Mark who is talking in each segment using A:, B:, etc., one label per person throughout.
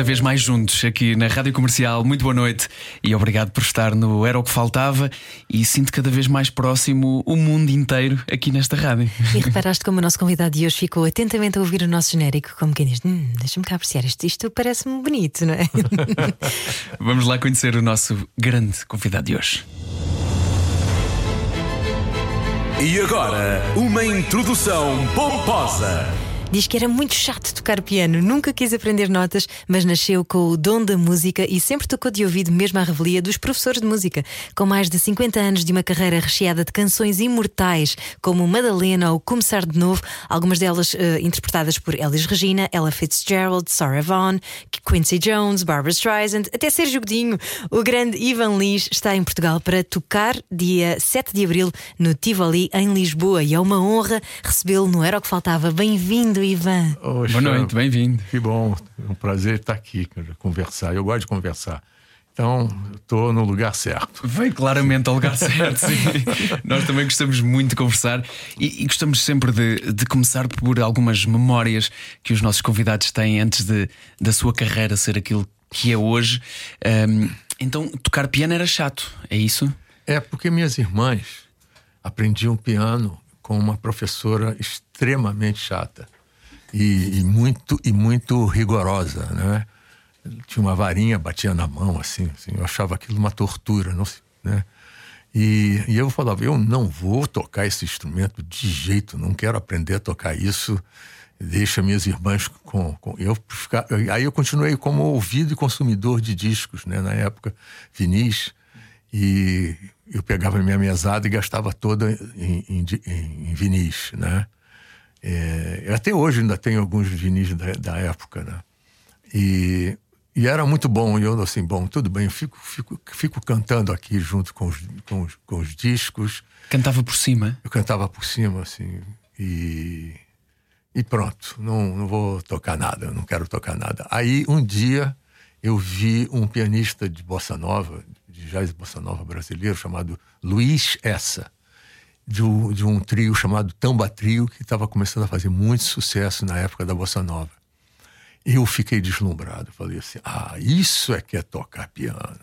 A: Cada vez mais juntos aqui na Rádio Comercial. Muito boa noite e obrigado por estar no Era o que Faltava. E sinto cada vez mais próximo o mundo inteiro aqui nesta rádio.
B: E reparaste como o nosso convidado de hoje ficou atentamente a ouvir o nosso genérico, como quem diz: hum, deixa-me cá apreciar isto, isto parece-me bonito, não é?
A: Vamos lá conhecer o nosso grande convidado de hoje.
C: E agora, uma introdução pomposa.
B: Diz que era muito chato tocar piano, nunca quis aprender notas, mas nasceu com o dom da música e sempre tocou de ouvido mesmo à revelia dos professores de música. Com mais de 50 anos de uma carreira recheada de canções imortais, como Madalena ou Começar de Novo, algumas delas uh, interpretadas por Elis Regina, Ella Fitzgerald, Sarah Vaughan, Quincy Jones, Barbara Streisand, até Sérgio Godinho. O grande Ivan Lis está em Portugal para tocar dia 7 de abril no Tivoli, em Lisboa, e é uma honra recebê-lo no Era o que Faltava. Bem-vindo! Ivan.
A: Oxa, Boa noite, bem-vindo.
D: Que bom, é um prazer estar aqui, conversar. Eu gosto de conversar. Então, estou no lugar certo.
A: Vem claramente ao lugar certo, sim. Nós também gostamos muito de conversar e, e gostamos sempre de, de, começar por algumas memórias que os nossos convidados têm antes de, da sua carreira ser aquilo que é hoje. Um, então, tocar piano era chato, é isso?
D: É, porque minhas irmãs aprendiam piano com uma professora extremamente chata e, e, muito e muito rigorosa, né? Tinha uma varinha, batia na mão assim, assim eu achava aquilo uma tortura, não né? E, e eu falava, eu não vou tocar esse instrumento de jeito, não quero aprender a tocar isso. Deixa minhas irmãs com, com eu ficar, aí eu continuei como ouvido e consumidor de discos, né? Na época, vinis e eu pegava minha mesada e gastava toda em, em, em vinis, né? É, até hoje ainda tenho alguns vinis da, da época, né? E, e, era muito bom. E eu, assim, bom, tudo bem, eu fico, fico, fico cantando aqui junto com os, com, os, com os discos.
A: Cantava por cima?
D: Eu cantava por cima, assim. E, e pronto, não, não vou tocar nada, não quero tocar nada. Aí, um dia, eu vi um pianista de bossa nova, de jazz bossa nova brasileiro, chamado Luiz Essa de um, de um trio chamado Tamba Trio, que estava começando a fazer muito sucesso na época da Bossa Nova. Eu fiquei deslumbrado. Falei assim: ah, isso é que é tocar piano.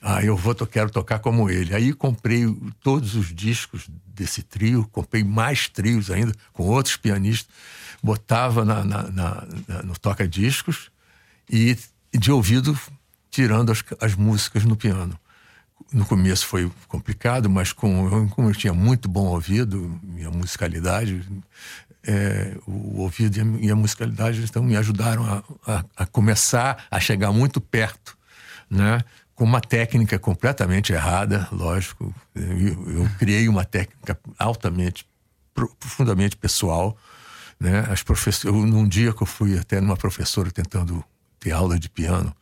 D: Ah, eu vou, quero tocar como ele. Aí comprei todos os discos desse trio, comprei mais trios ainda, com outros pianistas, botava na, na, na, no toca-discos e de ouvido tirando as, as músicas no piano no começo foi complicado, mas com, como eu tinha muito bom ouvido, minha musicalidade, é, o ouvido e a, musicalidade então me ajudaram a, a, a, começar a chegar muito perto, né? Com uma técnica completamente errada, lógico. Eu, eu criei uma técnica altamente, profundamente pessoal, né? As professoras, num dia que eu fui até numa professora tentando ter aula de piano,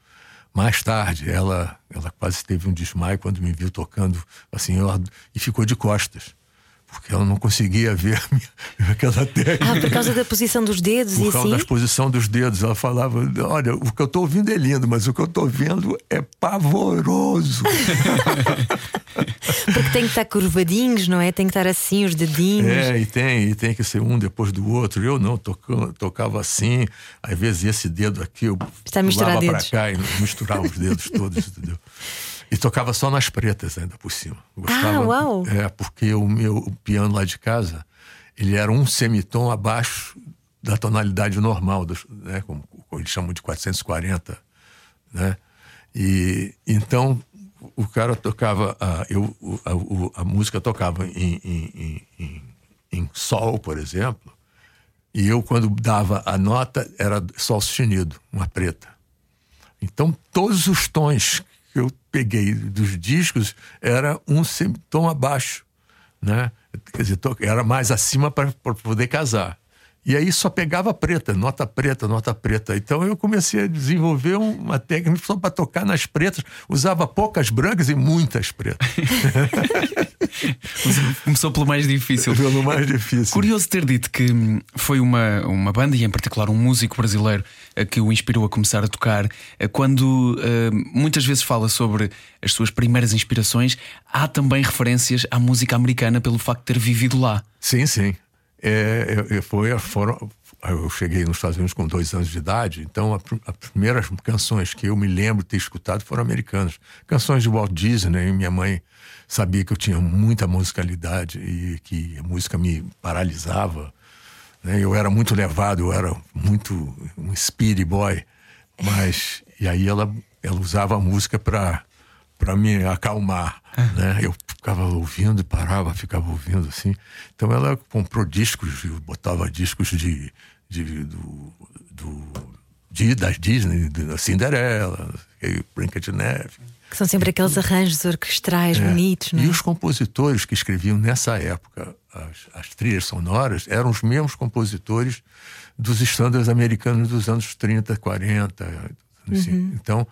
D: mais tarde, ela, ela quase teve um desmaio quando me viu tocando assim, ela, e ficou de costas porque ela não conseguia ver aquela técnica.
B: Ah, por causa da posição dos dedos
D: por
B: e
D: causa
B: assim?
D: da posição dos dedos. Ela falava: Olha, o que eu estou ouvindo é lindo, mas o que eu estou vendo é pavoroso.
B: porque tem que estar curvadinhos, não é? Tem que estar assim, os dedinhos.
D: É, e tem, e tem que ser um depois do outro. Eu não, tocava, tocava assim, às vezes esse dedo aqui eu
B: Está
D: para cá e misturava os dedos todos, entendeu? E tocava só nas pretas ainda por cima.
B: Gostava, ah, uau!
D: É, porque o meu piano lá de casa, ele era um semitom abaixo da tonalidade normal, né, como, como eles chamam de 440, né? E então o cara tocava, a, eu, a, a, a música tocava em, em, em, em, sol, por exemplo, e eu quando dava a nota era sol sustenido, uma preta. Então todos os tons que eu peguei dos discos era um tom abaixo, né? Quer dizer, era mais acima para poder casar. E aí só pegava preta, nota preta, nota preta. Então eu comecei a desenvolver uma técnica só para tocar nas pretas. Usava poucas brancas e muitas pretas.
A: Começou pelo mais difícil.
D: Pelo mais difícil.
A: Curioso ter dito que hum, foi uma, uma banda, e em particular um músico brasileiro, eh, que o inspirou a começar a tocar. Eh, Quando eh, muitas vezes fala sobre as suas primeiras inspirações, há também referências à música americana pelo facto de ter vivido lá.
D: Sim, sim. É, eu, foi, foram, eu cheguei nos Estados Unidos com dois anos de idade, então as primeiras canções que eu me lembro de ter escutado foram americanas. Canções de Walt Disney, e minha mãe sabia que eu tinha muita musicalidade e que a música me paralisava. Né? Eu era muito levado, eu era muito um speedy boy, mas e aí ela, ela usava a música para para me acalmar, né? Eu ficava ouvindo e parava, ficava ouvindo assim. Então ela comprou discos, botava discos de, de do, do de, das Disney, da Cinderela, Brinca de Neve.
B: Que são sempre aqueles arranjos orquestrais é. bonitos, não é?
D: E os compositores que escreviam nessa época as, as trilhas sonoras eram os mesmos compositores dos estándares americanos dos anos 30, 40. Assim. Uhum. Então,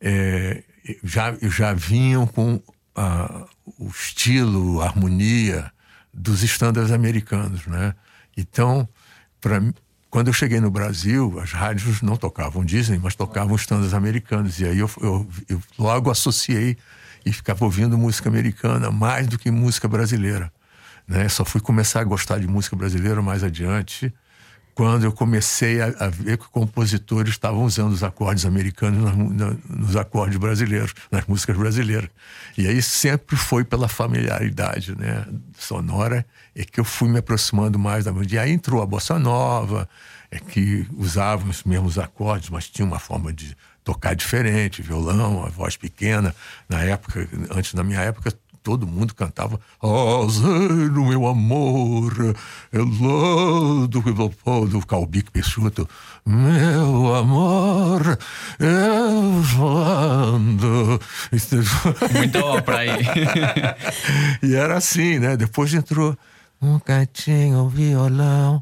D: é, já, já vinham com a, o estilo, a harmonia dos estándares americanos, né? Então, para quando eu cheguei no Brasil, as rádios não tocavam Disney, mas tocavam estándares americanos. E aí eu, eu, eu logo associei e ficava ouvindo música americana mais do que música brasileira. Né? Só fui começar a gostar de música brasileira mais adiante, quando eu comecei a, a ver que compositores estavam usando os acordes americanos nos, acordes brasileiros, nas músicas brasileiras. E aí sempre foi pela familiaridade né, sonora é que eu fui me aproximando mais da música. E aí entrou a bossa nova, é que usava os mesmos acordes, mas tinha uma forma de tocar diferente, violão, a voz pequena. Na época, antes da minha época, todo mundo cantava Azeiro, meu amor, é lá do, do Calbique Peixoto, meu amor, eu voando.
A: Muita ópera aí.
D: e era assim, né? Depois entrou um cantinho, violão.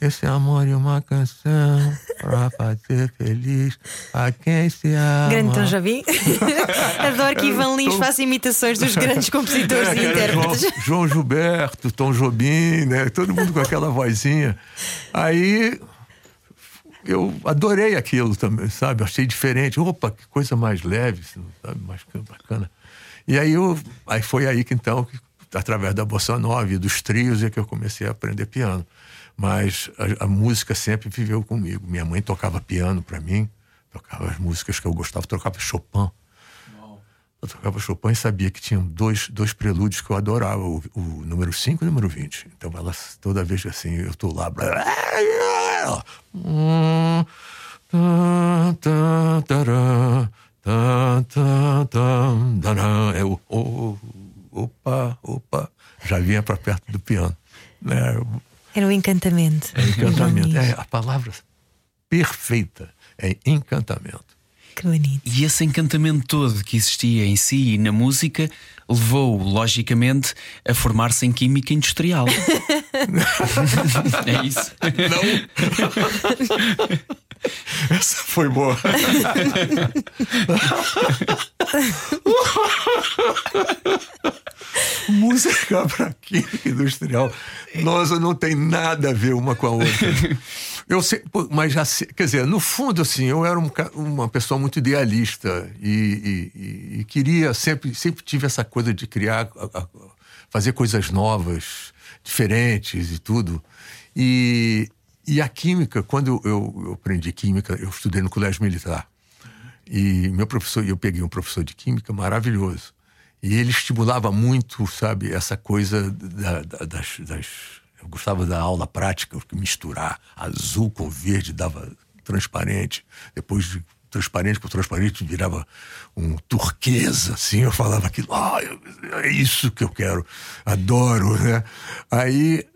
D: Esse amor e uma canção pra fazer feliz a quem se ama.
B: Grande Tom Jobim. Adoro que Ivan Lins Tom... faça imitações dos grandes compositores é, e intérpretes.
D: João, João Gilberto, Tom Jobim, né? Todo mundo com aquela vozinha. Aí eu adorei aquilo também, sabe? Achei diferente. Opa, que coisa mais leve, sabe? Mais bacana. E aí, eu, aí foi aí que então, através da bossa nova e dos trios, é que eu comecei a aprender piano mas a, a, música sempre viveu comigo. Minha mãe tocava piano para mim, tocava as músicas que eu gostava, tocava Chopin. Eu tocava Chopin e sabia que tinham dois, dois prelúdios que eu adorava, o, o número 5 e o número 20. Então, ela, toda vez assim, eu tô lá. Eu, oh, opa, opa, já vinha para perto do piano. Né?
B: Era o encantamento.
D: É encantamento. É a palavra perfeita. É encantamento.
B: Que bonito.
A: E esse encantamento todo que existia em si e na música levou, logicamente, a formar-se em química industrial. é isso?
D: Não. Essa foi boa. música para química industrial. Nossa, não tem nada a ver uma com a outra. Eu sei, mas já sei, quer dizer, no fundo, assim, eu era um, uma pessoa muito idealista e, e, e, queria sempre, sempre tive essa coisa de criar, fazer coisas novas, diferentes e tudo. E, e a química, quando eu, eu aprendi química, eu estudei no colégio militar. E meu professor, eu peguei um professor de química maravilhoso. E ele estimulava muito, sabe, essa coisa da, da, das, das, Eu gostava da aula prática, misturar azul com verde, dava transparente. Depois de transparente com transparente virava um turquesa, assim. Eu falava aquilo, ah, é isso que eu quero, adoro, né? Aí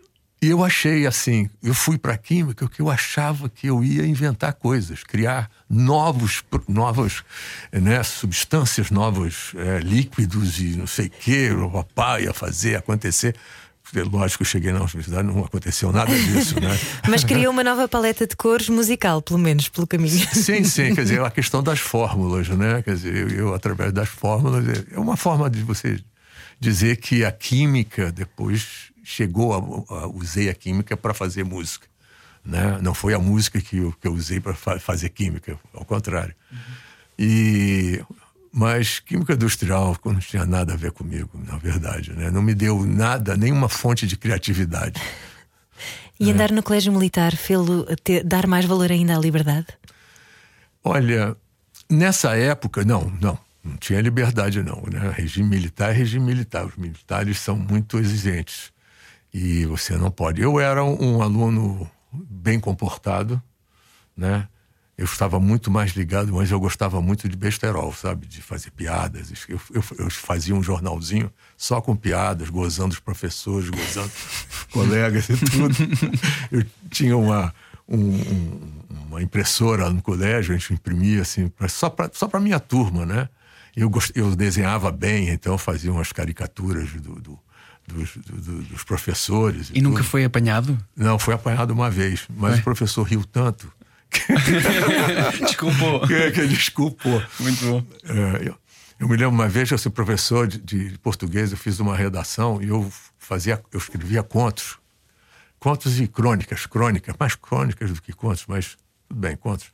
D: e eu achei assim, eu fui para a química que eu achava que eu ia inventar coisas, criar novos, novas né, substâncias, novos é, líquidos e não sei o que, o papai ia fazer acontecer. Lógico, eu cheguei na universidade não aconteceu nada disso, né?
B: Mas criou uma nova paleta de cores musical, pelo menos, pelo caminho.
D: Sim, sim, quer dizer, a questão das fórmulas, né? Quer dizer, eu, eu através das fórmulas, é uma forma de você dizer que a química depois chegou a, a usei a química para fazer música, né? Não foi a música que eu, que eu usei para fa fazer química, ao contrário. Uhum. E mas química industrial não tinha nada a ver comigo, na verdade, né? Não me deu nada, nenhuma fonte de criatividade.
B: E
D: é.
B: andar no colégio militar fê-lo dar mais valor ainda à liberdade?
D: Olha, nessa época, não, não. Não tinha liberdade, não. Né? Regime militar é regime militar. Os militares são muito exigentes. E você não pode. Eu era um, aluno bem comportado, né? Eu estava muito mais ligado, mas eu gostava muito de besterol, sabe? De fazer piadas. Eu, eu, eu fazia um jornalzinho só com piadas, gozando os professores, gozando os colegas e tudo. Eu tinha uma, um, um, uma impressora no colégio, a gente imprimia assim, pra, só para só minha turma, né? Eu, gost, eu desenhava bem, então fazia umas caricaturas do, do dos, do, dos, professores.
A: E, e nunca foi apanhado?
D: Não, foi apanhado uma vez, mas o professor riu tanto. Que...
A: desculpou.
D: Que, que desculpou.
A: Muito bom.
D: É, eu, eu, me lembro uma vez, eu sou professor de, de, português, eu fiz uma redação e eu fazia, eu escrevia contos. Contos e crônicas, crônicas, mais crônicas do que contos, mas tudo bem, contos.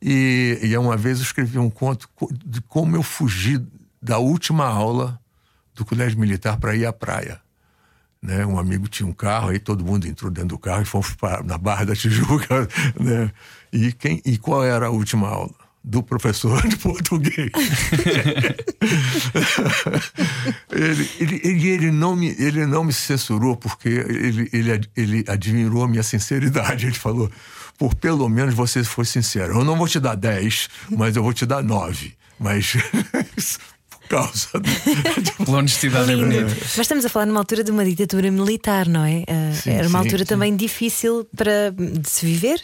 D: E, e uma vez eu escrevi um conto de como eu fugi da última aula do colégio militar para ir à praia. Né? Um amigo tinha um carro, aí todo mundo entrou dentro do carro e fomos para, na Barra da Tijuca. Né? E, quem, e qual era a última aula? Do professor de português. ele, ele, ele, ele, não me, ele não me censurou porque ele, ele, ele admirou a minha sinceridade. Ele falou: por pelo menos você foi sincero. Eu não vou te dar 10, mas eu vou te dar 9. Mas causa
A: de... honestidade é bonita.
B: Mas estamos a falar numa altura de uma ditadura militar, não é? Uh, sim, era uma sim, altura sim. também difícil para de se viver.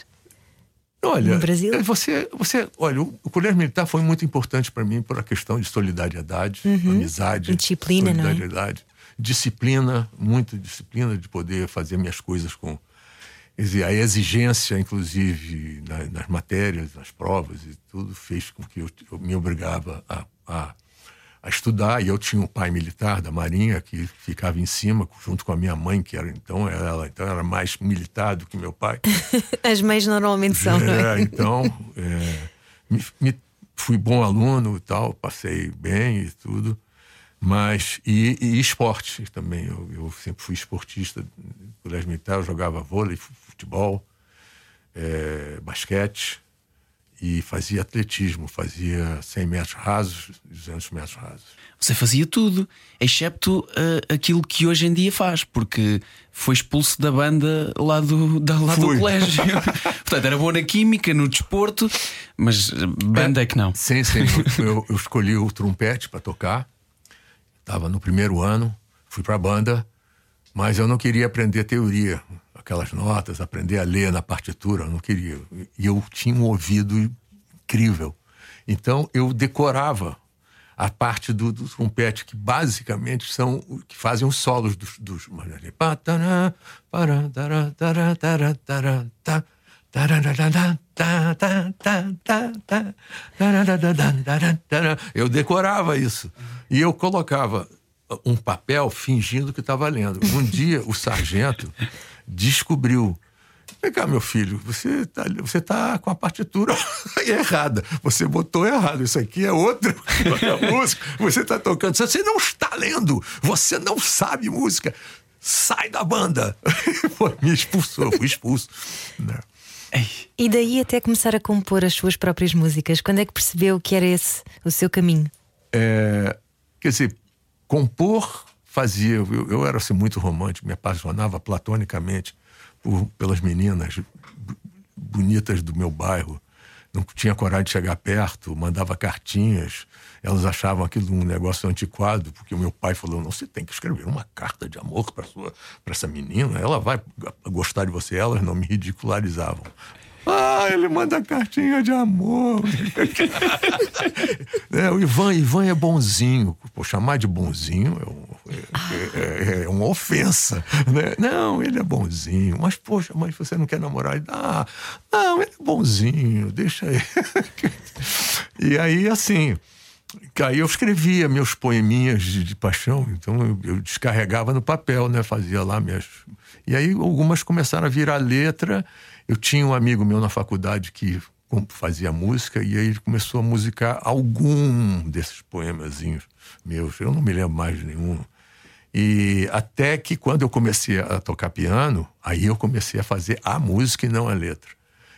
D: Olha,
B: no Brasil?
D: Eh, você, você, olha, o colégio militar foi muito importante para mim por a questão de solidariedade, uhum. amizade,
B: disciplina,
D: solidariedade,
B: não é?
D: disciplina, muita disciplina de poder fazer minhas coisas com a exigência, inclusive nas, nas matérias, nas provas e tudo fez com que eu, eu me obrigava a, a a estudar. E eu tinha um pai militar da Marinha que ficava em cima, junto com a minha mãe, que era então ela então era mais militar do que meu pai.
B: As mães normalmente são, é, é?
D: Então, é, me, me, fui bom aluno e tal, passei bem e tudo. Mas, e, e esporte também. Eu, eu, sempre fui esportista. No colégio militar, eu jogava vôlei, futebol, é, basquete e fazia atletismo, fazia 100 metros rasos, 200 metros rasos.
A: Você fazia tudo, excepto uh, aquilo que hoje em dia faz, porque foi expulso da banda lá do, da, lá do colégio. Portanto, era bom na química, no desporto, mas banda é, é que não.
D: Sim, sim. eu, eu escolhi o trompete para tocar, estava no primeiro ano, fui para a banda, mas eu não queria aprender teoria aquelas notas, aprender a ler na partitura, eu não queria. E eu tinha um ouvido incrível. Então eu decorava a parte do, do trompete, que basicamente são que fazem os solos dos. dos eu decorava isso. E eu colocava um papel fingindo que estava lendo. Um dia o sargento descobriu. Vem cá, meu filho, você está você tá com a partitura errada. Você botou errado. Isso aqui é outra música. Você está tocando. Você não está lendo. Você não sabe música. Sai da banda. Me expulsou, fui expulso. Né?
B: E daí até começar a compor as suas próprias músicas. Quando é que percebeu que era esse o seu caminho?
D: É, quer dizer, compor fazia. Eu, eu era assim, muito romântico, me apaixonava platonicamente por, pelas meninas bonitas do meu bairro. Não tinha coragem de chegar perto, mandava cartinhas. Elas achavam aquilo um negócio antiquado, porque o meu pai falou: não, você tem que escrever uma carta de amor para essa menina, ela vai gostar de você. Elas não me ridicularizavam. Ah, ele manda cartinha de amor. é, o Ivan, Ivan é bonzinho. Pô, chamar de bonzinho é, um, é, é, é, uma ofensa. Né? Não, ele é bonzinho. Mas, poxa, mas você não quer namorar? Ah, não, ele é bonzinho, deixa ele. e aí, assim, Aí eu escrevia meus poeminhas de, de paixão, então eu, eu, descarregava no papel, né? Fazia lá minhas. E aí algumas começaram a virar letra. Eu tinha um amigo meu na faculdade que fazia música e aí ele começou a musicar algum desses poemazinhos meus. Eu não me lembro mais de nenhum. E até que quando eu comecei a tocar piano, aí eu comecei a fazer a música e não a letra.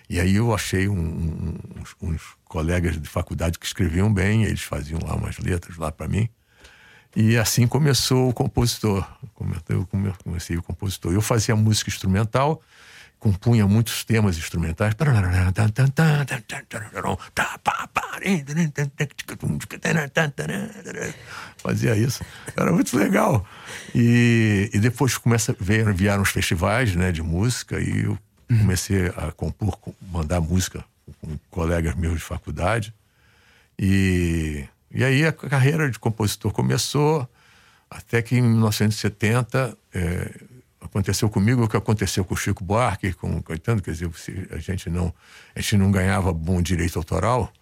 D: E aí eu achei um, uns, uns, colegas de faculdade que escreviam bem, eles faziam lá umas letras lá para mim. E assim começou o compositor. Eu comecei o compositor. Eu fazia música instrumental, compunha muitos temas instrumentais. Fazia isso. Era muito legal. E, e depois começa, vieram, os festivais né, de música e eu comecei a compor, mandar música com colegas meus de faculdade. E, e aí a carreira de compositor começou, até que em 1970 é, aconteceu comigo o que aconteceu com o Chico Buarque, com o Caetano, quer dizer, a gente não, a gente não ganhava bom direito autoral,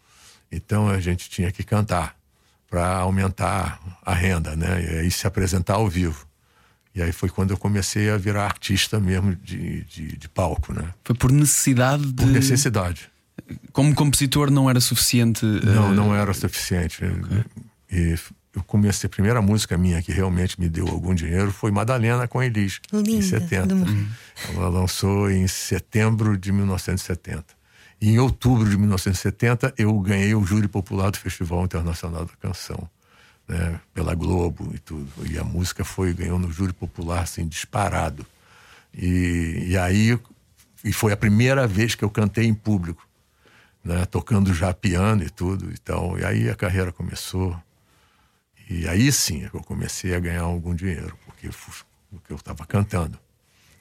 D: então a gente tinha que cantar para aumentar a renda, né? E aí se apresentar ao vivo. E aí foi quando eu comecei a virar artista mesmo de, de, de palco, né?
A: Foi por necessidade de...
D: Por necessidade.
A: Como compositor não era suficiente?
D: Não, uh... não era suficiente. Okay. E eu comecei, a primeira música minha que realmente me deu algum dinheiro foi Madalena com Elis, Linda, em 70. Ela lançou em setembro de 1970. E em outubro de 1970 eu ganhei o júri popular do Festival Internacional da Canção né, pela Globo e tudo. E a música foi ganhou no júri popular assim disparado. E, e aí e foi a primeira vez que eu cantei em público, né, tocando já piano e tudo. Então, e aí a carreira começou. E aí sim é que eu comecei a ganhar algum dinheiro, porque, porque eu estava cantando.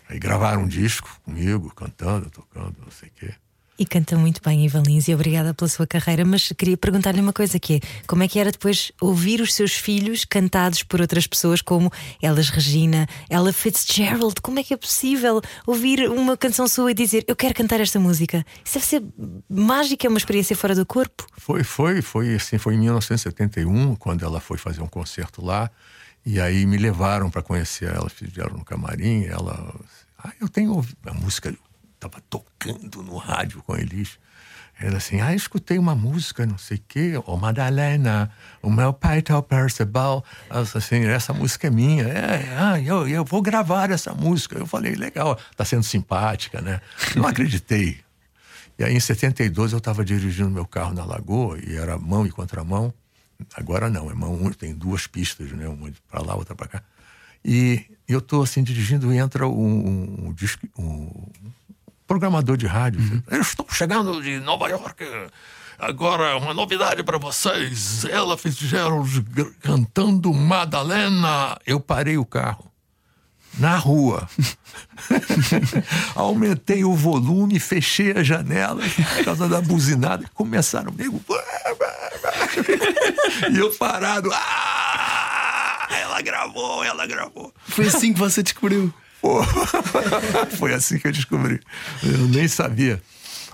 D: Aí gravaram um disco comigo, cantando, tocando, não sei o quê.
B: E canta muito bem, Ivan Lins, e obrigada pela sua carreira. Mas queria perguntar-lhe uma coisa: que é, como é que era depois ouvir os seus filhos cantados por outras pessoas, como Elas Regina, Ella Fitzgerald? Como é que é possível ouvir uma canção sua e dizer eu quero cantar esta música? Isso deve ser mágica, é uma experiência fora do corpo.
D: Foi, foi, foi assim, foi em 1971, quando ela foi fazer um concerto lá. E aí me levaram para conhecer ela, fizeram no camarim. Ela, ah, eu tenho ouvido a música estava tocando no rádio com eles. Ela assim, ah, escutei uma música, não sei o quê, oh, Madalena, o meu pai tá o Percival, assim, essa música é minha, é, ah, eu, eu vou gravar essa música. Eu falei, legal, tá sendo simpática, né? Não acreditei. E aí em 72 eu estava dirigindo meu carro na Lagoa e era mão e contramão. Agora não, é mão, tem duas pistas, né? Uma para lá, outra para cá. E eu estou assim dirigindo e entra um, um, um, programador de rádio. Uhum. Eu estou chegando de Nova York. Agora, uma novidade para vocês. Ela Fitzgerald cantando Madalena. Eu parei o carro. Na rua. Aumentei o volume, fechei a janela por causa da buzinada. Começaram amigo. e eu parado. Ah, ela gravou, ela gravou.
A: Foi assim que você descobriu.
D: Pô, foi assim que eu descobri. Eu nem sabia.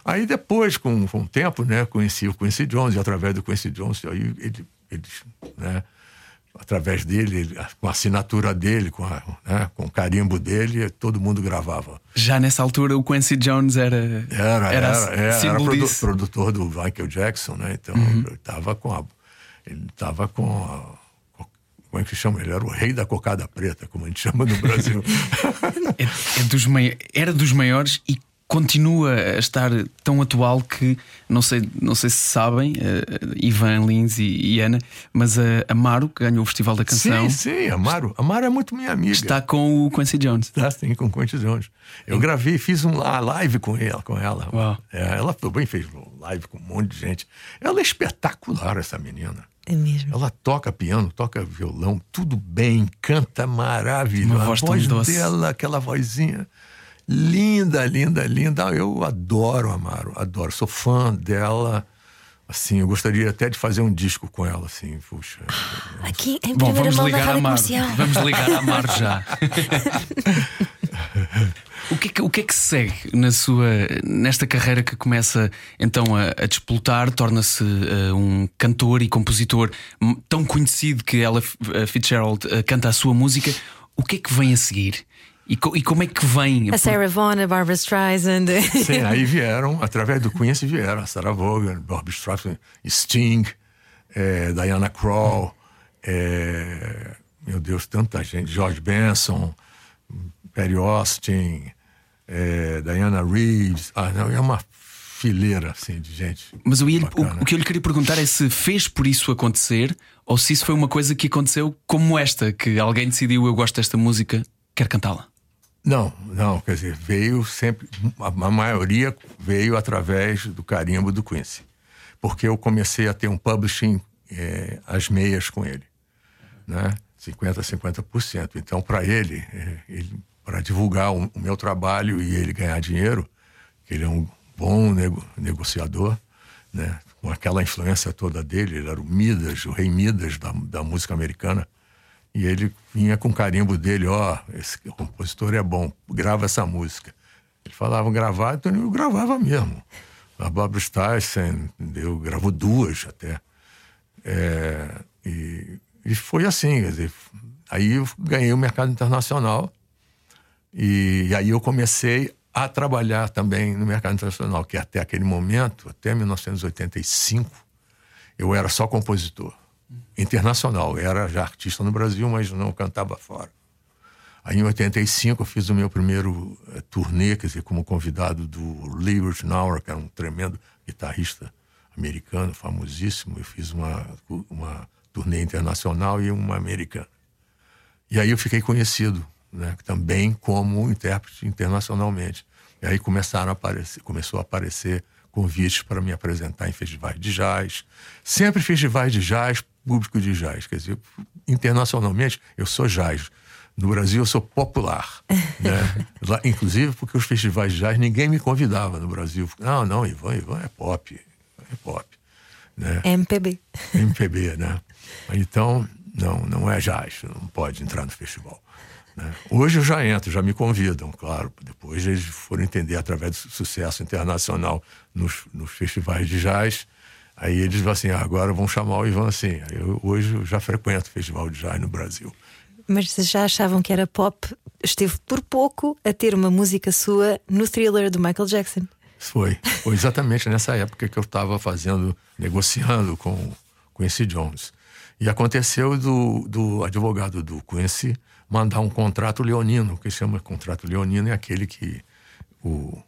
D: Aí depois, com, com o tempo, né, conheci o Quincy Jones, e através do Quincy Jones, aí ele, ele né, através dele, ele, com a assinatura dele, com, a, né, com o carimbo dele, todo mundo gravava.
A: Já nessa altura o Quincy Jones era
D: era era, era, era, era produ, produtor do Michael Jackson, né? Então uhum. ele estava com a, ele estava com a, como é que chama? Ele era o rei da cocada preta, como a gente chama no Brasil.
A: é, é dos era dos maiores e continua a estar tão atual que não sei, não sei se sabem, uh, Ivan Lins e, e, Ana, mas a Amaro, que ganhou o Festival da Canção.
D: Sim, sim, Amaro. Amaro é muito minha amiga.
A: Está com o Quincy Jones.
D: Está, sim, com o Quincy Jones. Eu gravei, fiz uma live com ela. Com ela. É, ela também fez live com um monte de gente. Ela é espetacular, essa menina.
B: É mesmo.
D: Ela toca piano, toca violão, tudo bem, canta maravilhoso.
A: Uma voz a voz doce.
D: dela, aquela vozinha linda, linda, linda. Eu adoro Amaro, adoro. Sou fã dela. Assim, eu gostaria até de fazer um disco com ela, assim, puxa.
B: Aqui em Bom,
A: vamos
B: mão
A: ligar
B: a
A: Amaro. Vamos ligar a Amaro já. O que, é que, o que é que segue na sua, nesta carreira que começa então a, a despoltar, torna-se uh, um cantor e compositor tão conhecido que ela, Fitzgerald, uh, canta a sua música? O que é que vem a seguir? E, co e, como é que vem?
B: A Sarah Vaughan, a Barbara Streisand.
D: Sim, aí vieram, através do Quincy vieram a Sarah Vaughan, Barbara Streisand, Sting, é, Diana Krall, é, meu Deus, tanta gente, George Benson, Perry Austin, é, Diana Reeves, ah, não, é uma fileira assim de gente.
A: Mas o, o, o que eu lhe queria perguntar é se fez por isso acontecer ou se isso foi uma coisa que aconteceu como esta, que alguém decidiu eu gosto desta música, quero cantá-la.
D: Não, não, quer dizer, veio sempre, a, a maioria veio através do carimbo do Quincy. Porque eu comecei a ter um publishing é, às meias com ele, né? 50%, 50%. Então, para ele, é, ele para divulgar o, o, meu trabalho e ele ganhar dinheiro, que ele é um bom nego, negociador, né? com aquela influência toda dele, ele era o Midas, o rei Midas da, da música americana. E ele vinha com carimbo dele, ó, oh, esse compositor é bom, grava essa música. Ele falava gravar, então eu gravava mesmo. A Barbara Streisand, eu gravo duas até. É, e, e foi assim, quer dizer, aí eu ganhei o mercado internacional e, aí eu comecei a trabalhar também no mercado internacional, que até aquele momento, até 1985, eu era só compositor internacional. Eu era já artista no Brasil, mas não cantava fora. Aí em 85 eu fiz o meu primeiro uh, turnê, quer dizer, como convidado do Lee Ritenour, que era um tremendo guitarrista americano, famosíssimo. Eu fiz uma, uma turnê internacional e uma americana. E aí eu fiquei conhecido, né, também como intérprete internacionalmente. E aí começaram a aparecer, começou a aparecer convites para me apresentar em festivais de jazz. Sempre festivais de jazz, público de jazz. Quer dizer, internacionalmente, eu sou jazz. No Brasil, eu sou popular. né? Lá, inclusive, porque os festivais de jazz, ninguém me convidava no Brasil. Não, não, Ivan, Ivan é pop. É pop. Né?
B: MPB.
D: MPB, né? Então, não, não é jazz. Não pode entrar no festival. Né? Hoje eu já entro, já me convidam, claro. Depois eles foram entender através do sucesso internacional nos, nos festivais de jazz Aí eles falam assim: ah, agora vão chamar o Ivan assim. Eu, hoje eu já frequento o Festival de Jazz no Brasil.
B: Mas vocês já achavam que era pop? Esteve por pouco a ter uma música sua no thriller do Michael Jackson.
D: Foi. Foi exatamente nessa época que eu estava fazendo, negociando com Quincy Jones. E aconteceu do, do advogado do Quincy mandar um contrato leonino, que chama contrato leonino, é aquele que o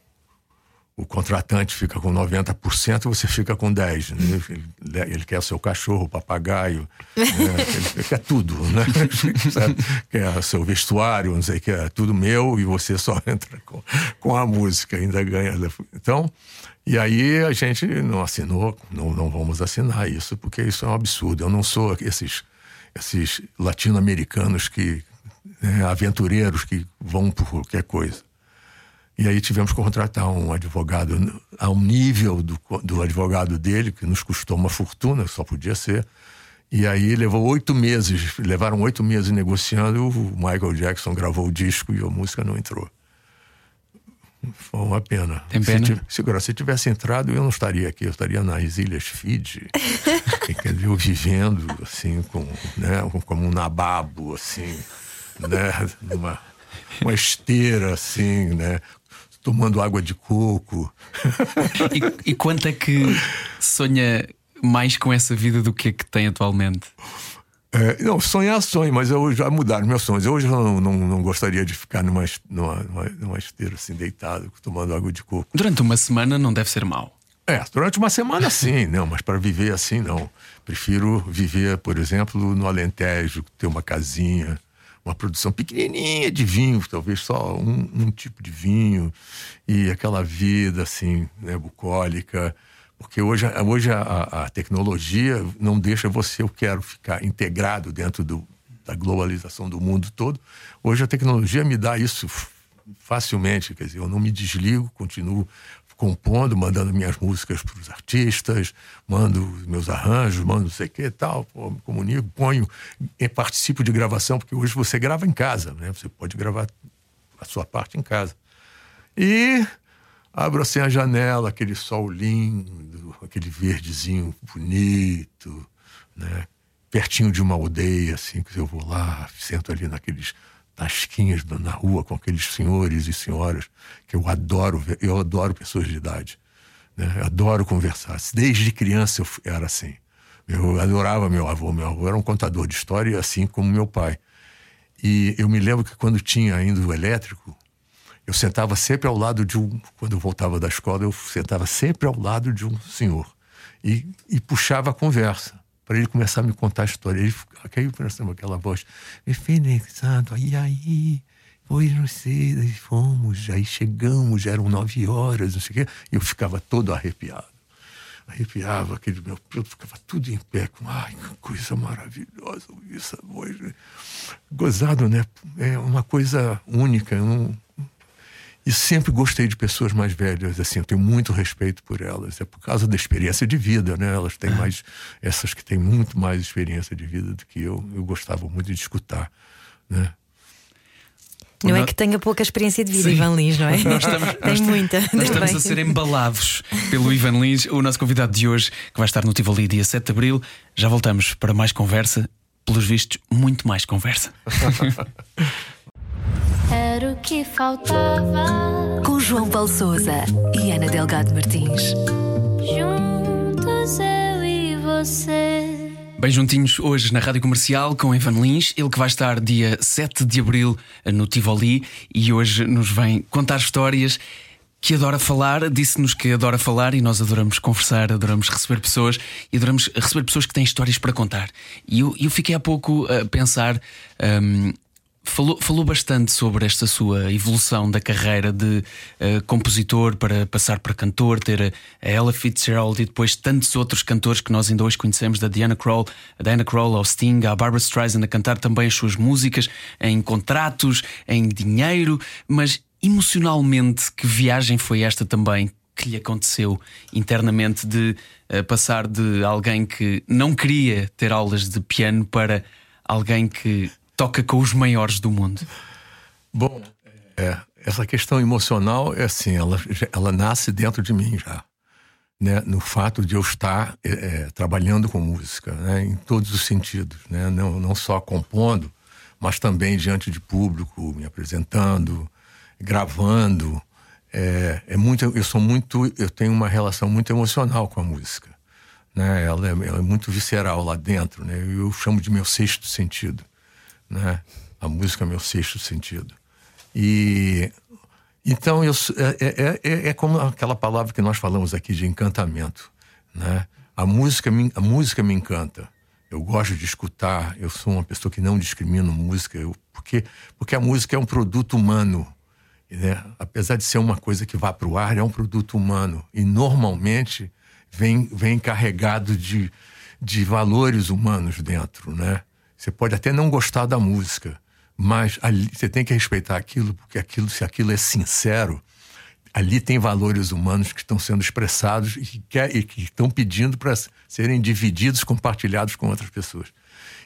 D: o contratante fica com 90%, você fica com 10%. Né? Ele, ele, quer seu cachorro, o papagaio, né? ele quer tudo, né? quer seu vestuário, não sei o que, é tudo meu e você só entra com, com a música, ainda ganha. Então, e aí a gente não assinou, não, não vamos assinar isso, porque isso é um absurdo. Eu não sou esses, esses latino-americanos que, né, aventureiros que vão por qualquer coisa. E aí tivemos que contratar um advogado a um nível do, do advogado dele, que nos custou uma fortuna, só podia ser. E aí levou oito meses, levaram oito meses negociando. O Michael Jackson gravou o disco e a música não entrou. Foi uma pena.
A: Tem pena?
D: Se, segura, se tivesse entrado, eu não estaria aqui, eu estaria nas Ilhas Fiji, entendeu? Vivendo assim, com, né, como um nababo, assim, né? Numa uma esteira, assim, né? tomando água de coco.
A: e, e quanto é que sonha mais com essa vida do que a que tem atualmente?
D: É, não, sonhar sonho, mas eu já mudaram meus sonhos. Hoje eu não, não, não gostaria de ficar numa, numa, numa, esteira assim, deitado, tomando água de coco.
A: Durante uma semana não deve ser mal.
D: É, durante uma semana sim, não, mas para viver assim não. Prefiro viver, por exemplo, no Alentejo, ter uma casinha, uma produção pequenininha de vinho, talvez só um, um tipo de vinho, e aquela vida assim, né, bucólica. Porque hoje, hoje a, a, tecnologia não deixa você, eu quero ficar integrado dentro do, da globalização do mundo todo. Hoje a tecnologia me dá isso facilmente, quer dizer, eu não me desligo, continuo compondo, mandando minhas músicas para os artistas, mando meus arranjos, mando não sei o que tal, pô, me comunico, ponho, participo de gravação, porque hoje você grava em casa, né? Você pode gravar a sua parte em casa. E abro assim a janela, aquele sol lindo, aquele verdezinho bonito, né? Pertinho de uma aldeia, assim, que eu vou lá, sento ali naqueles tasquinhas na rua com aqueles senhores e senhoras que eu adoro eu adoro pessoas de idade, né? Eu adoro conversar. Desde criança eu era assim. Eu adorava meu avô. Meu avô era um contador de história, assim como meu pai. E eu me lembro que quando tinha ainda o elétrico, eu sentava sempre ao lado de um. Quando eu voltava da escola, eu sentava sempre ao lado de um senhor e, e puxava a conversa para ele começar a me contar a história. Ele caiu pensando aquela voz, Santo, e aí? Foi, não sei, aí fomos, aí chegamos, já eram nove horas, não sei o quê, e eu ficava todo arrepiado. Arrepiava, aquele meu pelo ficava tudo em pé, com, ai, que coisa maravilhosa, essa voz. Gozado, né? É uma coisa única, um, e sempre gostei de pessoas mais velhas, assim, eu tenho muito respeito por elas. É por causa da experiência de vida, né? Elas têm mais, essas que têm muito mais experiência de vida do que eu, eu gostava muito de escutar, né?
B: Não é que tenha pouca experiência de vida, Sim. Ivan Lins, não é?
A: Nós estamos,
B: Tem nós, muita.
A: Nós estamos bem. a ser embalados pelo Ivan Lins, o nosso convidado de hoje, que vai estar no Tivoli dia 7 de Abril. Já voltamos para mais conversa, pelos vistos, muito mais conversa.
E: Era o que faltava.
F: Com João Paulo Souza e Ana Delgado Martins.
E: Juntos eu e você.
A: Bem juntinhos hoje na Rádio Comercial com Ivan Lins, ele que vai estar dia 7 de Abril no Tivoli e hoje nos vem contar histórias que adora falar, disse-nos que adora falar e nós adoramos conversar, adoramos receber pessoas e adoramos receber pessoas que têm histórias para contar. E eu, eu fiquei há pouco a pensar um, Falou, falou bastante sobre esta sua evolução da carreira de uh, compositor para passar para cantor, ter a, Ella Fitzgerald e depois tantos outros cantores que nós ainda hoje conhecemos, da Diana Krall, a Diana Krall ao Sting, a Barbara Streisand a cantar também as suas músicas em contratos, em dinheiro, mas emocionalmente que viagem foi esta também que lhe aconteceu internamente de uh, passar de alguém que não queria ter aulas de piano para alguém que toca com os maiores do mundo?
D: Bom, é, essa questão emocional é assim, ela, ela nasce dentro de mim já. Né, no fato de eu estar é, é, trabalhando com música, né, em todos os sentidos, né, não, não só compondo, mas também diante de público, me apresentando, gravando. É, é muito, eu sou muito, eu tenho uma relação muito emocional com a música, né, ela é, ela é muito visceral lá dentro, né, eu chamo de meu sexto sentido né? A música é meu sexto sentido. E então eu, é, é, é, é, como aquela palavra que nós falamos aqui de encantamento, né? A música me, a música me encanta. Eu gosto de escutar. Eu sou uma pessoa que não discrimina música, eu, porque porque a música é um produto humano, né? Apesar de ser uma coisa que vai para o ar, é um produto humano e normalmente vem vem carregado de de valores humanos dentro, né? Você pode até não gostar da música, mas ali, você tem que respeitar aquilo, porque aquilo, se aquilo é sincero, ali tem valores humanos que estão sendo expressados e que, estão pedindo para serem divididos, compartilhados com outras pessoas.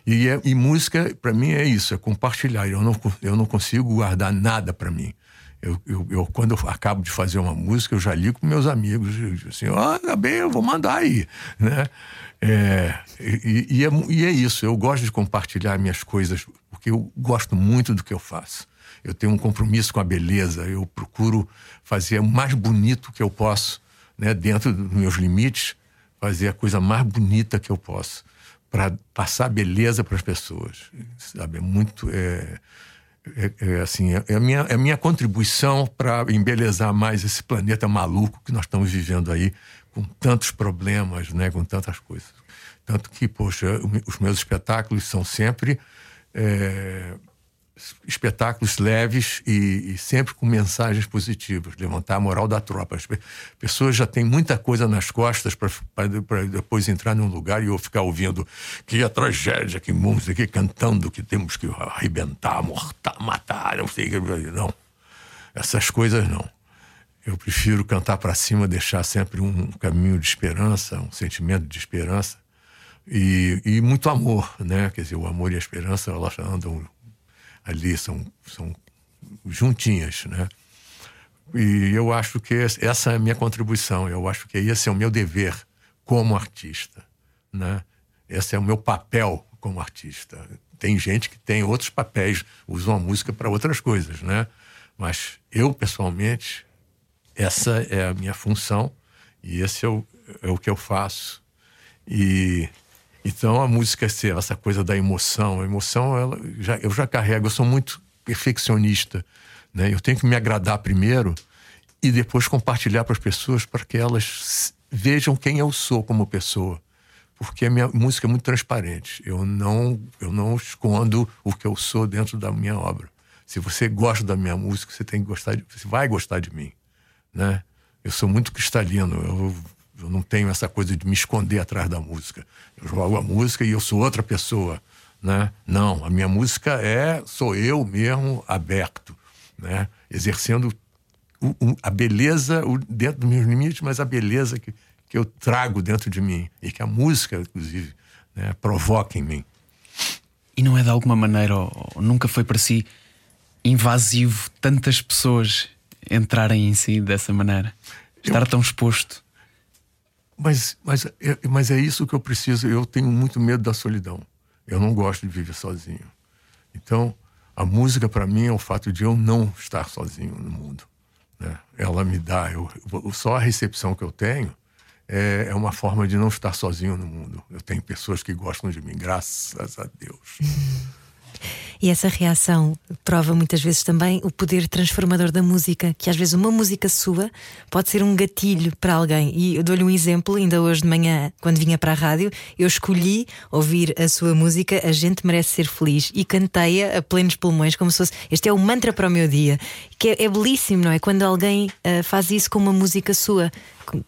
D: E, é, e música, para mim, é isso, é compartilhar. Eu não, eu não consigo guardar nada para mim. Eu, eu, eu, quando eu acabo de fazer uma música, eu já ligo com meus amigos, assim, ó, oh, bem, eu vou mandar aí, né? É, e, e, é, e é isso, eu gosto de compartilhar minhas coisas, porque eu gosto muito do que eu faço. Eu tenho um compromisso com a beleza, eu procuro fazer o mais bonito que eu posso, né, dentro dos meus limites, fazer a coisa mais bonita que eu posso, para passar beleza para as pessoas. Sabe? É muito. É, é, é, assim, é, é, a minha, é a minha contribuição para embelezar mais esse planeta maluco que nós estamos vivendo aí, com tantos problemas, né, com tantas coisas. Tanto que, poxa, os meus espetáculos são sempre é, espetáculos leves e, e, sempre com mensagens positivas, levantar a moral da tropa. As pessoas já têm muita coisa nas costas para depois entrar num lugar e eu ficar ouvindo que a tragédia, que música, que cantando que temos que arrebentar, mortar, matar, não sei. Não. Essas coisas não. Eu prefiro cantar para cima, deixar sempre um caminho de esperança, um sentimento de esperança e, e muito amor, né? Quer dizer, o amor e a esperança elas andam ali, são, são juntinhas, né? E eu acho que essa é a minha contribuição. Eu acho que esse é o meu dever como artista, né? Esse é o meu papel como artista. Tem gente que tem outros papéis, usam a música para outras coisas, né? Mas eu, pessoalmente, essa é a minha função e esse é o, é o que eu faço. E então a música essa coisa da emoção. A emoção, ela, já, eu já carrego, eu sou muito perfeccionista. Né? Eu tenho que me agradar primeiro e depois compartilhar para as pessoas para que elas vejam quem eu sou como pessoa. Porque a minha música é muito transparente. Eu não, eu não escondo o que eu sou dentro da minha obra. Se você gosta da minha música, você tem que gostar de, você vai gostar de mim, né? Eu sou muito cristalino. Eu, eu não tenho essa coisa de me esconder atrás da música. Eu jogo a música e eu sou outra pessoa, né? Não, a minha música é sou eu mesmo aberto, né? Exercendo o, o, a beleza o, dentro dos meus limites, mas a beleza que, que eu trago dentro de mim e que a música, inclusive, né, provoca em mim.
A: E não é de alguma maneira, ou, ou nunca foi para si invasivo tantas pessoas entrarem em si dessa maneira? Estar eu... tão exposto?
D: Mas, mas, é, mas é isso que eu preciso. Eu tenho muito medo da solidão. Eu não gosto de viver sozinho. Então, a música para mim é o fato de eu não estar sozinho no mundo. Né? Ela me dá, eu, só a recepção que eu tenho é, é, uma forma de não estar sozinho no mundo. Eu tenho pessoas que gostam de mim, graças a Deus.
B: E essa reação prova muitas vezes também o poder transformador da música, que às vezes uma música sua pode ser um gatilho para alguém. E eu dou-lhe um exemplo, ainda hoje de manhã, quando vinha para a rádio, eu escolhi ouvir a sua música A Gente Merece Ser Feliz e cantei-a a plenos pulmões, como se fosse este é o mantra para o meu dia. Que é, é belíssimo, não é? Quando alguém uh, faz isso com uma música sua,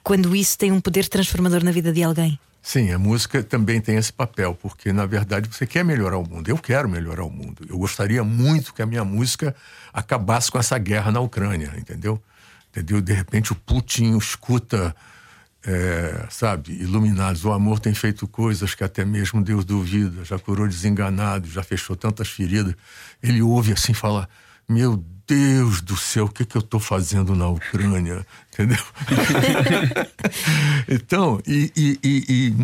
B: quando isso tem um poder transformador na vida de alguém.
D: Sim, a música também tem esse papel, porque na verdade você quer melhorar o mundo. Eu quero melhorar o mundo. Eu gostaria muito que a minha música acabasse com essa guerra na Ucrânia, entendeu? Entendeu? De repente o Putin escuta, é, sabe, iluminados. O amor tem feito coisas que até mesmo Deus duvida, já curou desenganados, já fechou tantas feridas. Ele ouve assim, fala: Meu Deus do céu, o que, que eu estou fazendo na Ucrânia? Entendeu? então, e, e, e,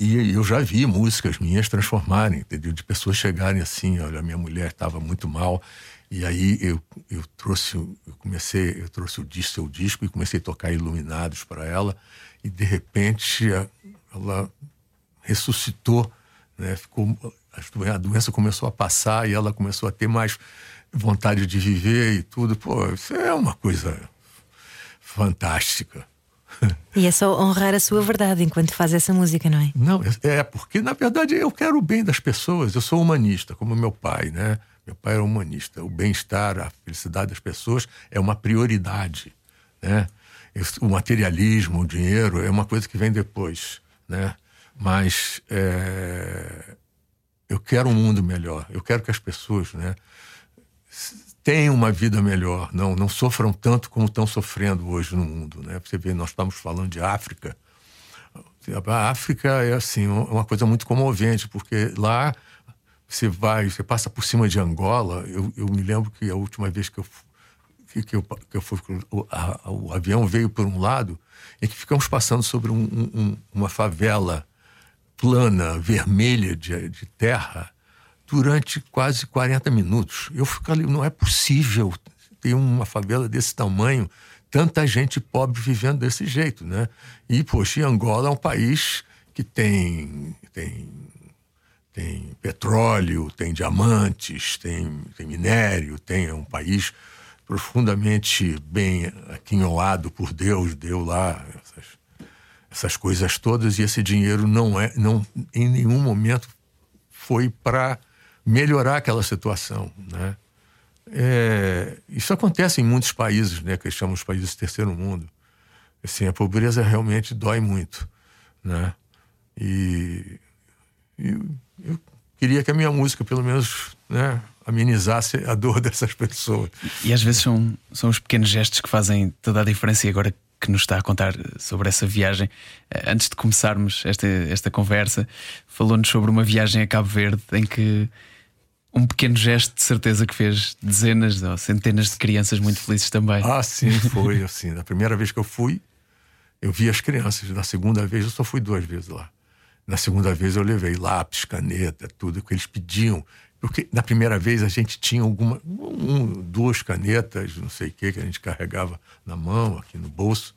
D: e, eu já vi músicas minhas transformarem, entendeu? De pessoas chegarem assim, olha, minha mulher estava muito mal, e aí eu, eu trouxe, eu comecei, eu trouxe o disco, seu disco e comecei a tocar Iluminados para ela, e de repente ela ressuscitou, né? Ficou, a doença começou a passar e ela começou a ter mais vontade de viver e tudo. Pô, isso é uma coisa fantástica.
B: E é só honrar a sua verdade enquanto faz essa música, não é?
D: Não, é, é porque na verdade eu quero o bem das pessoas. Eu sou humanista, como meu pai, né? Meu pai era humanista. O bem-estar, a felicidade das pessoas é uma prioridade, né? O materialismo, o dinheiro é uma coisa que vem depois, né? Mas é... eu quero um mundo melhor. Eu quero que as pessoas, né? Tenham uma vida melhor, não, não sofram tanto como estão sofrendo hoje no mundo. Né? Você vê, nós estamos falando de África. A África é assim uma coisa muito comovente, porque lá você vai, você passa por cima de Angola. Eu, eu me lembro que a última vez que eu, que, que eu, que eu fui, o, a, o avião veio por um lado e que ficamos passando sobre um, um, uma favela plana, vermelha de, de terra durante quase 40 minutos. Eu fico ali, não é possível ter uma favela desse tamanho, tanta gente pobre vivendo desse jeito, né? E, poxa, Angola é um país que tem, tem, tem petróleo, tem diamantes, tem, tem minério, tem é um país profundamente bem aquinhoado por Deus, deu lá essas, essas coisas todas e esse dinheiro não é, não em nenhum momento foi para melhorar aquela situação, né? É, isso acontece em muitos países, né, que chamamos de países do terceiro mundo. Assim, a pobreza realmente dói muito, né? E, e eu queria que a minha música, pelo menos, né, amenizasse a dor dessas pessoas.
A: E, e às vezes são, são os pequenos gestos que fazem toda a diferença. E agora que nos está a contar sobre essa viagem, eh, antes de começarmos esta, esta conversa, falou-nos sobre uma viagem a Cabo Verde em que um pequeno gesto de certeza que fez dezenas ou centenas de crianças muito felizes também.
D: Ah, sim, foi assim. Na primeira vez que eu fui, eu vi as crianças. Na segunda vez, eu só fui duas vezes lá. Na segunda vez, eu levei lápis, caneta, tudo que eles pediam. Porque na primeira vez a gente tinha alguma, um, duas canetas, não sei o que, que a gente carregava na mão, aqui no bolso.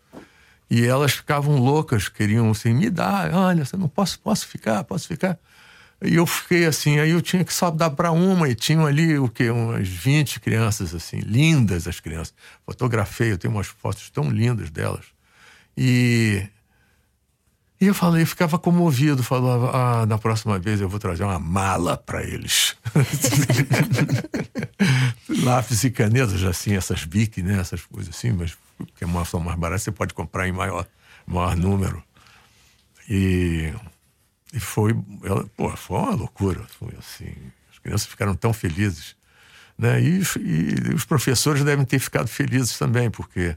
D: E elas ficavam loucas, queriam assim, me dar, olha, eu não posso, posso ficar, posso ficar. E eu fiquei assim, aí eu tinha que só dar para uma, e tinham ali o quê? Umas 20 crianças, assim, lindas as crianças. Fotografei, eu tenho umas fotos tão lindas delas. E, e eu falei, ficava comovido, falava, ah, na próxima vez eu vou trazer uma mala para eles. Lápis e canetas, assim, essas bic, né? Essas coisas assim, mas que são mais baratas, você pode comprar em maior, maior número. E e foi, ela, pô, foi uma loucura. Foi assim, as crianças ficaram tão felizes. Né? E, e os professores devem ter ficado felizes também, porque,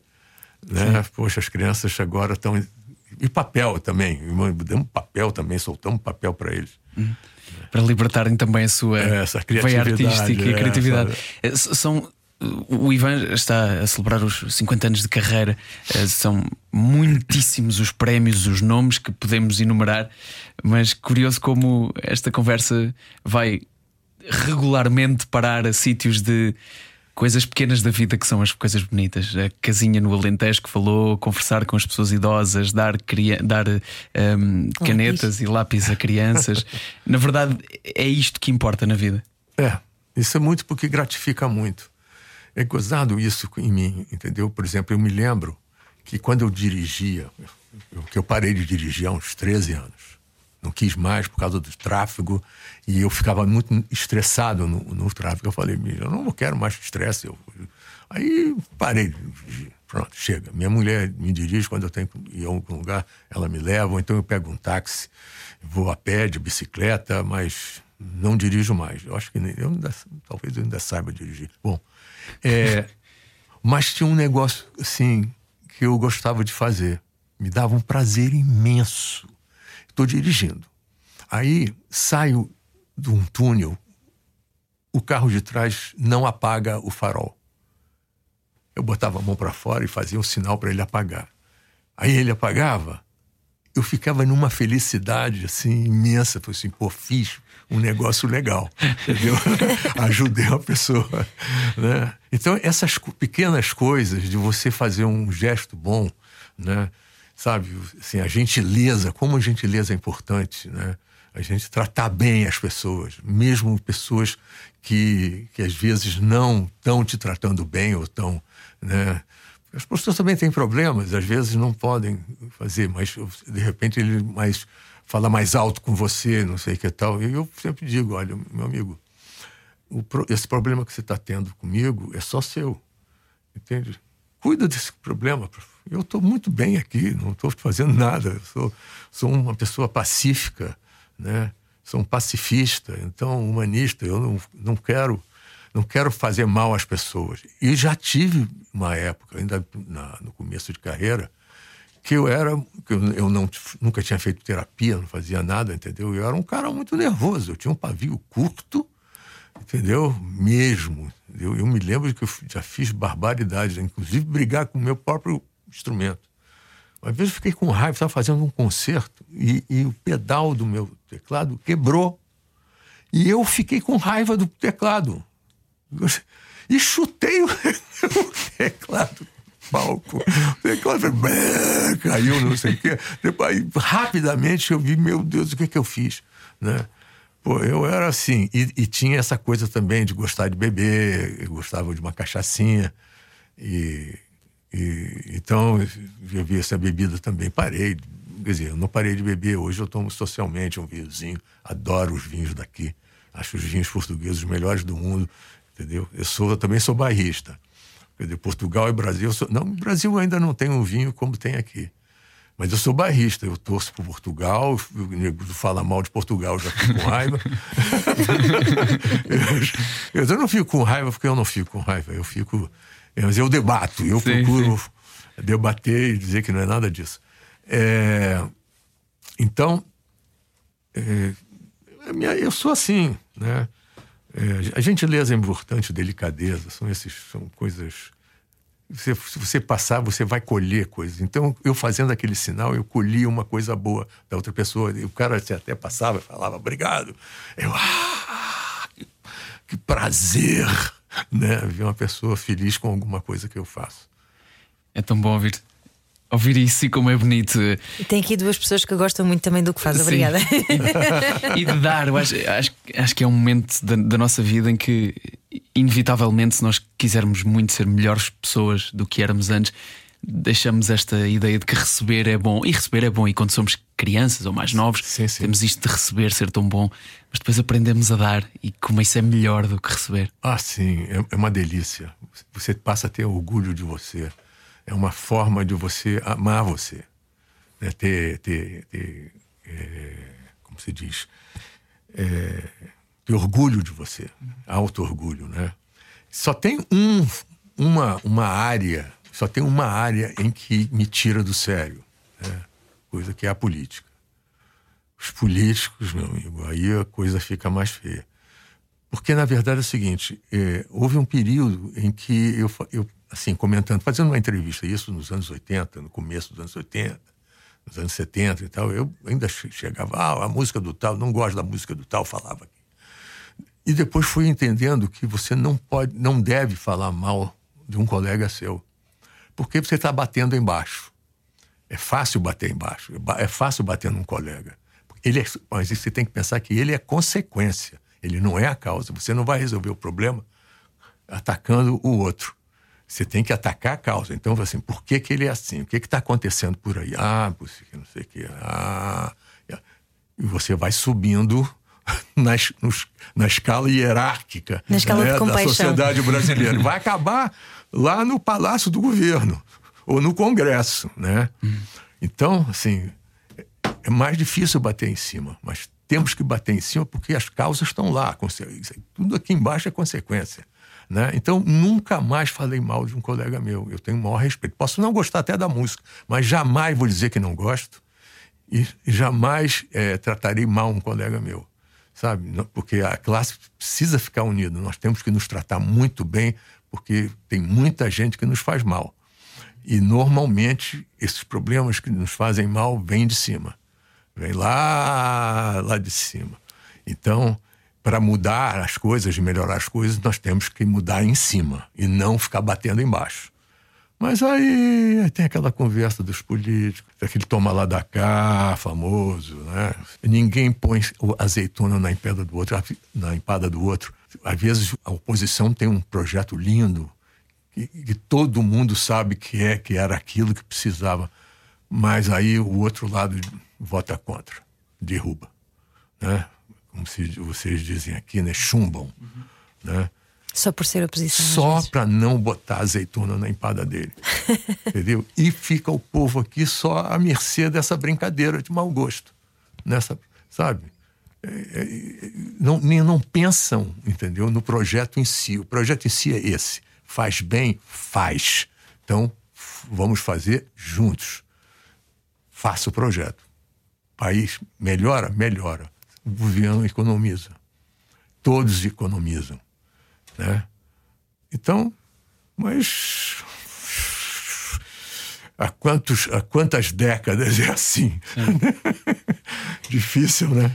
D: né? Poxa, as crianças agora estão. E papel também. Demos papel também, soltamos papel para eles.
A: Uhum. Para libertarem também a sua
D: é, veia
A: artística e
D: é,
A: criatividade. Essa... São o Ivan está a celebrar os 50 anos de carreira. Eh, são muitíssimos os prémios, os nomes que podemos enumerar, mas curioso como esta conversa vai regularmente parar a sítios de coisas pequenas da vida que são as coisas bonitas. A casinha no Alentejo que falou, conversar com as pessoas idosas, dar, dar um, ehm, canetas e lápis a crianças. na verdade, é isto que importa na vida.
D: É, isso é muito porque gratifica muito. É gozado isso em mim, entendeu? Por exemplo, eu me lembro que quando eu dirigia, eu, que eu parei de dirigir há uns 13 anos, não quis mais por causa do tráfego e eu ficava muito estressado no, no tráfego. Eu falei, eu não quero mais estresse. Eu... Aí parei de dirigir. Pronto, chega. Minha mulher me dirige quando eu tenho que ir a algum lugar, ela me leva, ou então eu pego um táxi, vou a pé, de bicicleta, mas não dirijo mais. Eu acho que nem, eu ainda, talvez eu ainda saiba dirigir. Bom, é, mas tinha um negócio assim que eu gostava de fazer. Me dava um prazer imenso. Estou dirigindo. Aí saio de um túnel, o carro de trás não apaga o farol. Eu botava a mão para fora e fazia um sinal para ele apagar. Aí ele apagava, eu ficava numa felicidade assim imensa. Falei assim, pô, fiz um negócio legal, entendeu? Ajudei uma pessoa, né? Então essas pequenas coisas de você fazer um gesto bom, né? Sabe, assim, a gentileza, como a gentileza é importante, né? A gente tratar bem as pessoas, mesmo pessoas que, que às vezes não estão te tratando bem ou estão, né? As pessoas também têm problemas, às vezes não podem fazer, mas de repente ele mais fala mais alto com você, não sei o que tal. E eu sempre digo, olha, meu amigo, pro, esse problema que você está tendo comigo é só seu, entende? Cuida desse problema. Eu estou muito bem aqui, não estou fazendo nada. Eu sou, sou uma pessoa pacífica, né? Sou um pacifista, então humanista. Eu não, não quero não quero fazer mal às pessoas. E já tive uma época, ainda na, no começo de carreira, que eu era, que eu, não, nunca tinha feito terapia, não fazia nada, entendeu? Eu era um cara muito nervoso, eu tinha um pavio curto, entendeu? Mesmo. Eu, eu me lembro que eu já fiz barbaridades, inclusive brigar com o meu próprio instrumento. Uma vez eu fiquei com raiva, estava fazendo um concerto e, e o pedal do meu teclado quebrou. E eu fiquei com raiva do teclado. E chutei o, teclado palco. Caiu, não sei o quê. Depois, rapidamente eu vi, meu Deus, o que, é que eu fiz? Né? Pô, eu era assim, e, e, tinha essa coisa também de gostar de beber, gostava de uma cachaçinha, e, e então eu vi essa bebida também, parei, quer dizer, eu não parei de beber, hoje eu tomo socialmente um vinhozinho, adoro os vinhos daqui, acho os vinhos portugueses os melhores do mundo, entendeu? Eu, sou, eu também sou barrista. Quer dizer, Portugal e Brasil. Sou, não, Brasil ainda não tem um vinho como tem aqui. Mas eu sou barrista, eu torço por Portugal, o nego fala mal de Portugal, já fico com raiva. eu, eu, não fico com raiva porque eu não fico com raiva, eu fico. Mas eu debato, eu sim, procuro sim. debater e dizer que não é nada disso. É, então, é, eu sou assim, né? É, a gentileza é importante, delicadeza, são esses são coisas. Você, se você passar, você vai colher coisas. Então, eu fazendo aquele sinal, eu colhia uma coisa boa da outra pessoa. E o cara até passava e falava, obrigado. Eu, ah, que, que prazer, né? Ver uma pessoa feliz com alguma coisa que eu faço.
A: É tão bom ouvir, ouvir isso e como é bonito.
B: E tem aqui duas pessoas que gostam muito também do que faz. Obrigada.
A: e de dar. Eu acho, acho, acho que é um momento da, da nossa vida em que, inevitavelmente, se nós quisermos muito ser melhores pessoas do que éramos antes, deixamos esta ideia de que receber é bom. E receber é bom. E quando somos crianças ou mais novos,
D: Sim, sim.
A: temos isto de receber ser tão bom. Mas depois aprendemos a dar e como isso é melhor do que receber.
D: Ah, sim, é, é uma delícia. Você passa a ter orgulho de você. É uma forma de você amar você. Né? Ter, ter, ter é, como se diz, é, ter orgulho de você. Auto-orgulho, né? Só tem um, uma, uma área, só tem uma área em que me tira do sério. Né? Coisa que é a política. Os políticos, meu amigo, aí a coisa fica mais feia. Porque, na verdade, é o seguinte: é, houve um período em que eu, eu, assim, comentando, fazendo uma entrevista, isso nos anos 80, no começo dos anos 80, nos anos 70 e tal, eu ainda che- chegava, ah, a música do tal, não gosto da música do tal, falava aqui. E depois fui entendendo que você não pode, não deve falar mal de um colega seu, porque você está batendo embaixo. É fácil bater embaixo, é fácil bater num colega. Ele é, mas você tem que pensar que ele é consequência, ele não é a causa. Você não vai resolver o problema atacando o outro. Você tem que atacar a causa. Então, assim, por que, que ele é assim? O que está acontecendo por aí? Ah, por isso que não sei o que. Ah, e você vai subindo na, na escala hierárquica né,
B: escala de
D: da
B: compaixão.
D: sociedade brasileira. Vai acabar lá no Palácio do Governo ou no Congresso, né? Então, assim, é mais difícil bater em cima, mas temos que bater em cima porque as causas estão lá. Tudo aqui embaixo é consequência. Né? Então, nunca mais falei mal de um colega meu. Eu tenho o maior respeito. Posso não gostar até da música, mas jamais vou dizer que não gosto e jamais eh, tratarei mal um colega meu. Sabe? Porque a classe precisa ficar unida. Nós temos que nos tratar muito bem, porque tem muita gente que nos faz mal. E normalmente esses problemas que nos fazem mal vêm de cima. Vem lá, lá de cima. Então, para mudar as coisas, melhorar as coisas, nós temos que mudar em cima e não ficar batendo embaixo. Mas aí, aí tem aquela conversa dos políticos, aquele toma lá da cá, famoso, né? Ninguém põe azeitona na empada do outro, na empada do outro. Às vezes a oposição tem um projeto lindo que, que todo mundo sabe que é que era aquilo que precisava, mas aí o outro lado vota contra, derruba, né? Como se vocês dizem aqui, né? Chumbam, né?
B: Só por ser oposição.
D: só para não botar azeitona na empada dele. entendeu? E fica o povo aqui só à mercê dessa brincadeira de mau gosto. Nessa, sabe? É, é, não, nem, não pensam, entendeu? No projeto em si. O projeto em si é esse. Faz bem? Faz. Então, vamos fazer juntos. Faça o projeto. O país melhora? Melhora. O governo economiza. Todos economizam né? Então, mas há, quantos, há quantas décadas é assim? Difícil, né?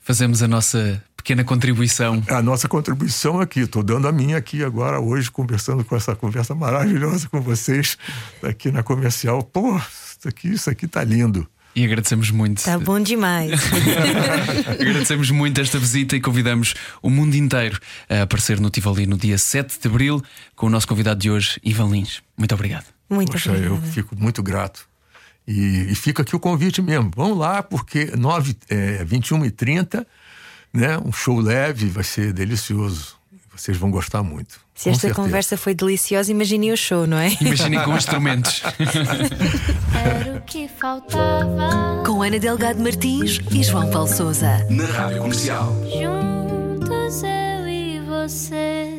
A: Fazemos a nossa pequena contribuição.
D: A nossa contribuição aqui, estou dando a minha aqui agora, hoje, conversando com essa conversa maravilhosa com vocês aqui na comercial. Pô, isso aqui, isso aqui tá lindo.
A: E agradecemos muito.
B: Tá bom demais.
A: Agradecemos muito esta visita e convidamos o mundo inteiro a aparecer no Tivoli no dia 7 de abril com o nosso convidado de hoje, Ivan Lins. Muito obrigado.
B: Muito
D: Poxa, eu
B: obrigada.
D: fico muito grato. E, e fica aqui o convite mesmo. Vamos lá, porque 9, é, 21 e 30, né? Um show leve, vai ser delicioso. Vocês vão gostar muito.
B: Se esta conversa foi deliciosa, imaginem o show, não é?
A: Imaginem com instrumentos.
E: Era o que faltava.
F: Com Ana Delgado Martins e João Paulo Souza.
C: Na Rádio Comercial.
E: Juntos eu e você.